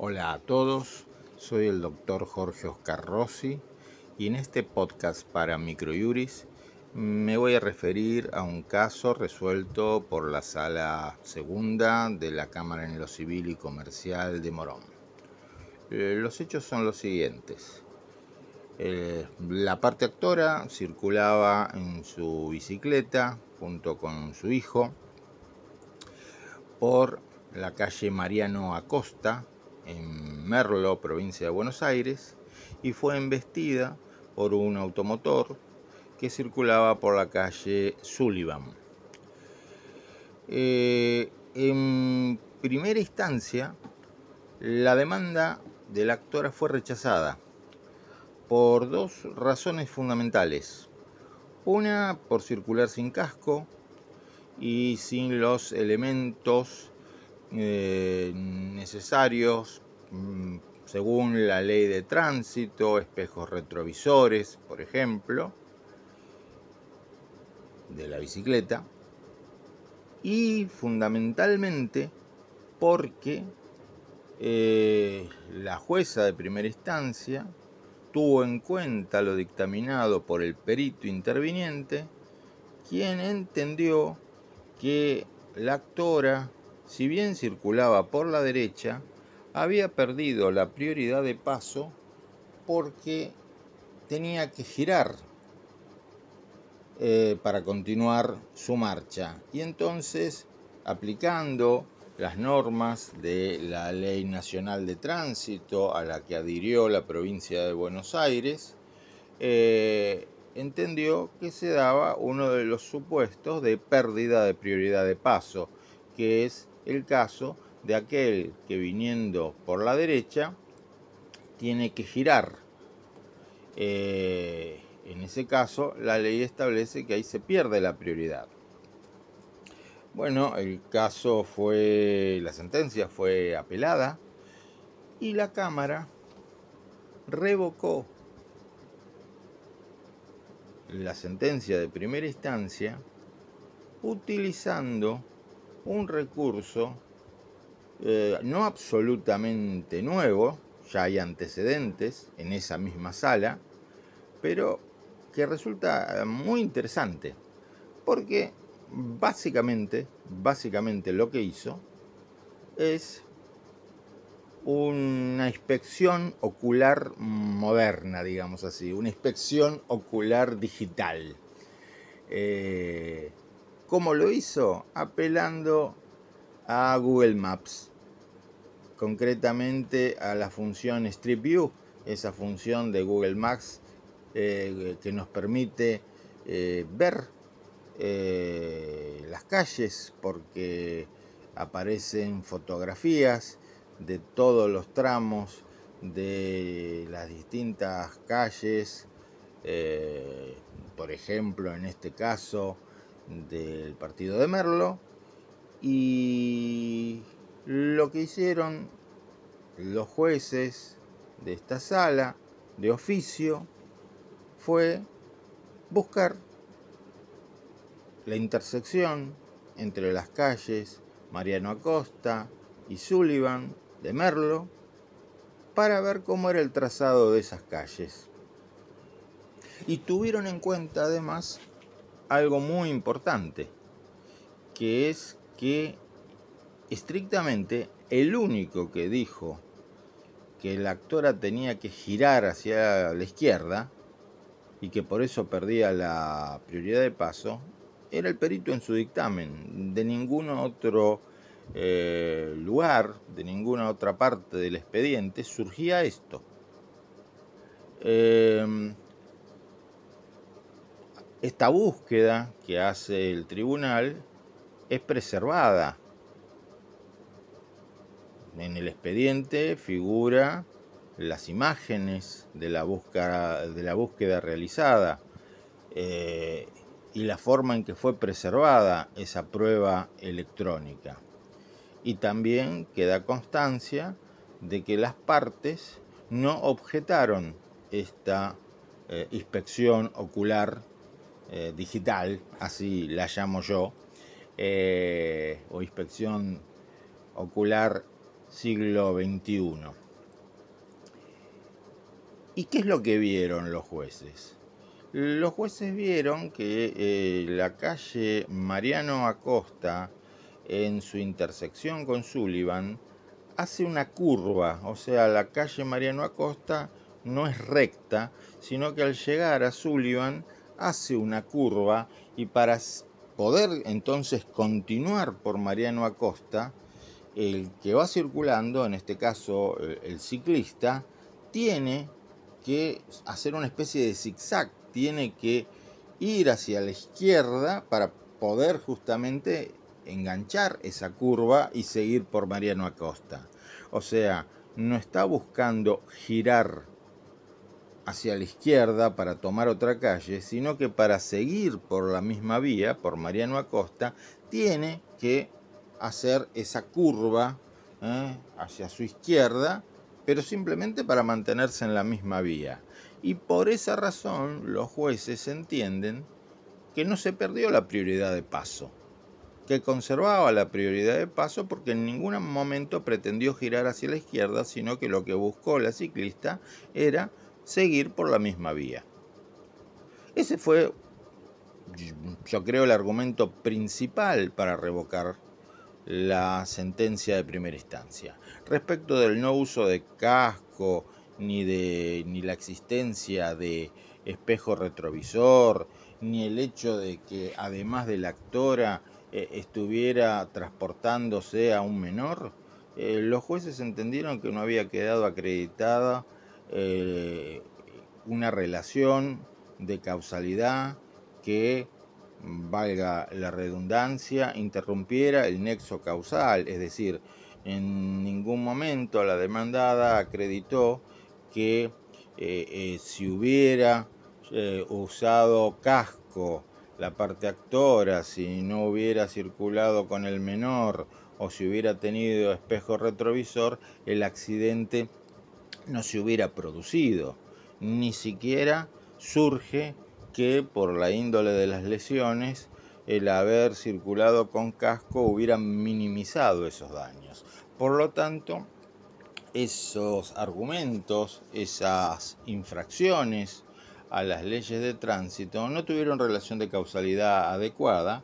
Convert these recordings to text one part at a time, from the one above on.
Hola a todos, soy el doctor Jorge Oscar Rossi y en este podcast para Microjuris me voy a referir a un caso resuelto por la sala segunda de la Cámara en lo Civil y Comercial de Morón. Eh, los hechos son los siguientes. Eh, la parte actora circulaba en su bicicleta junto con su hijo por la calle Mariano Acosta, en Merlo, provincia de Buenos Aires, y fue embestida por un automotor que circulaba por la calle Sullivan. Eh, en primera instancia, la demanda de la actora fue rechazada por dos razones fundamentales. Una, por circular sin casco y sin los elementos eh, necesarios mm, según la ley de tránsito, espejos retrovisores, por ejemplo, de la bicicleta, y fundamentalmente porque eh, la jueza de primera instancia tuvo en cuenta lo dictaminado por el perito interviniente, quien entendió que la actora si bien circulaba por la derecha, había perdido la prioridad de paso porque tenía que girar eh, para continuar su marcha. Y entonces, aplicando las normas de la Ley Nacional de Tránsito a la que adhirió la provincia de Buenos Aires, eh, entendió que se daba uno de los supuestos de pérdida de prioridad de paso, que es el caso de aquel que viniendo por la derecha tiene que girar. Eh, en ese caso, la ley establece que ahí se pierde la prioridad. Bueno, el caso fue, la sentencia fue apelada y la Cámara revocó la sentencia de primera instancia utilizando un recurso eh, no absolutamente nuevo, ya hay antecedentes en esa misma sala, pero que resulta muy interesante, porque básicamente, básicamente lo que hizo es una inspección ocular moderna, digamos así, una inspección ocular digital. Eh, ¿Cómo lo hizo? Apelando a Google Maps, concretamente a la función Street View, esa función de Google Maps eh, que nos permite eh, ver eh, las calles porque aparecen fotografías de todos los tramos de las distintas calles, por ejemplo en este caso del partido de Merlo y lo que hicieron los jueces de esta sala de oficio fue buscar la intersección entre las calles Mariano Acosta y Sullivan de Merlo para ver cómo era el trazado de esas calles. Y tuvieron en cuenta además algo muy importante, que es que estrictamente el único que dijo que la actora tenía que girar hacia la izquierda y que por eso perdía la prioridad de paso, era el perito en su dictamen. De ningún otro eh, lugar, de ninguna otra parte del expediente surgía esto. Eh, esta búsqueda que hace el tribunal es preservada. En el expediente figura las imágenes de la búsqueda, realizada eh, y la forma en que fue preservada esa prueba electrónica. Y también queda constancia de que las partes no objetaron esta eh, inspección ocular eh, digital, así la llamo yo, eh, o inspección ocular siglo XXI. ¿Y qué es lo que vieron los jueces? Los jueces vieron que eh, la calle Mariano Acosta, en su intersección con Sullivan, hace una curva, o sea, la calle Mariano Acosta no es recta, sino que al llegar a Sullivan hace una curva y para poder entonces continuar por Mariano Acosta, el que va circulando, en este caso el ciclista, tiene que hacer una especie de zigzag, tiene que ir hacia la izquierda para poder justamente enganchar esa curva y seguir por Mariano Acosta. O sea, no está buscando girar hacia la izquierda para tomar otra calle, sino que para seguir por la misma vía, por Mariano Acosta, tiene que hacer esa curva ¿eh? hacia su izquierda, pero simplemente para mantenerse en la misma vía. Y por esa razón los jueces entienden que no se perdió la prioridad de paso, que conservaba la prioridad de paso porque en ningún momento pretendió girar hacia la izquierda, sino que lo que buscó la ciclista era seguir por la misma vía. Ese fue, yo creo, el argumento principal para revocar la sentencia de primera instancia. Respecto del no uso de casco, ni, de, ni la existencia de espejo retrovisor, ni el hecho de que además de la actora eh, estuviera transportándose a un menor, eh, los jueces entendieron que no había quedado acreditada eh, una relación de causalidad que, valga la redundancia, interrumpiera el nexo causal, es decir, en ningún momento la demandada acreditó que eh, eh, si hubiera usado casco la parte actora, si no hubiera circulado con el menor o si hubiera tenido espejo retrovisor, el accidente no se hubiera producido. Ni siquiera surge que por la índole de las lesiones el haber circulado con casco hubiera minimizado esos daños. Por lo tanto, esos argumentos, esas infracciones a las leyes de tránsito no tuvieron relación de causalidad adecuada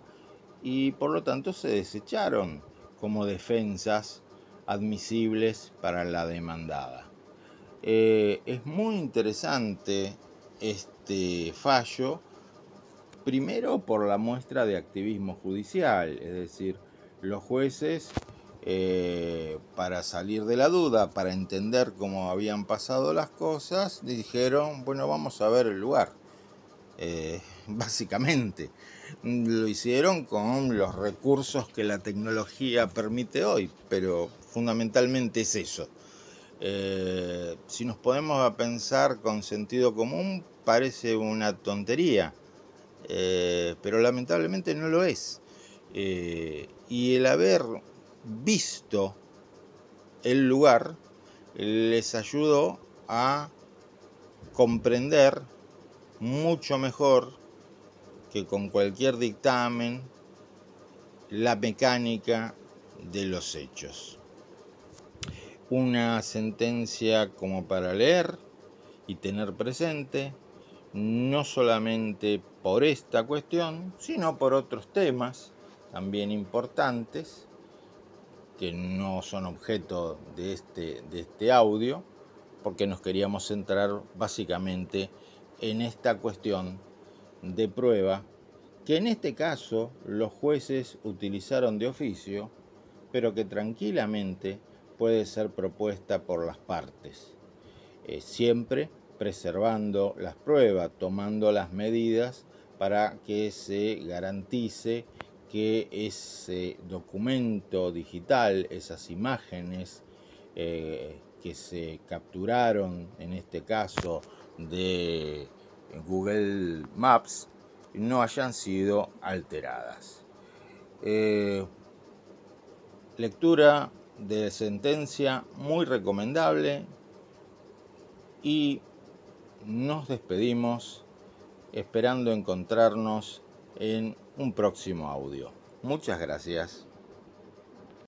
y por lo tanto se desecharon como defensas admisibles para la demandada. Eh, es muy interesante este fallo, primero por la muestra de activismo judicial, es decir, los jueces, eh, para salir de la duda, para entender cómo habían pasado las cosas, dijeron, bueno, vamos a ver el lugar. Eh, básicamente, lo hicieron con los recursos que la tecnología permite hoy, pero fundamentalmente es eso. Eh, si nos podemos a pensar con sentido común, parece una tontería, eh, pero lamentablemente no lo es. Eh, y el haber visto el lugar les ayudó a comprender mucho mejor que con cualquier dictamen la mecánica de los hechos una sentencia como para leer y tener presente, no solamente por esta cuestión, sino por otros temas también importantes que no son objeto de este, de este audio, porque nos queríamos centrar básicamente en esta cuestión de prueba que en este caso los jueces utilizaron de oficio, pero que tranquilamente puede ser propuesta por las partes, eh, siempre preservando las pruebas, tomando las medidas para que se garantice que ese documento digital, esas imágenes eh, que se capturaron, en este caso de Google Maps, no hayan sido alteradas. Eh, lectura de sentencia muy recomendable y nos despedimos esperando encontrarnos en un próximo audio. Muchas gracias.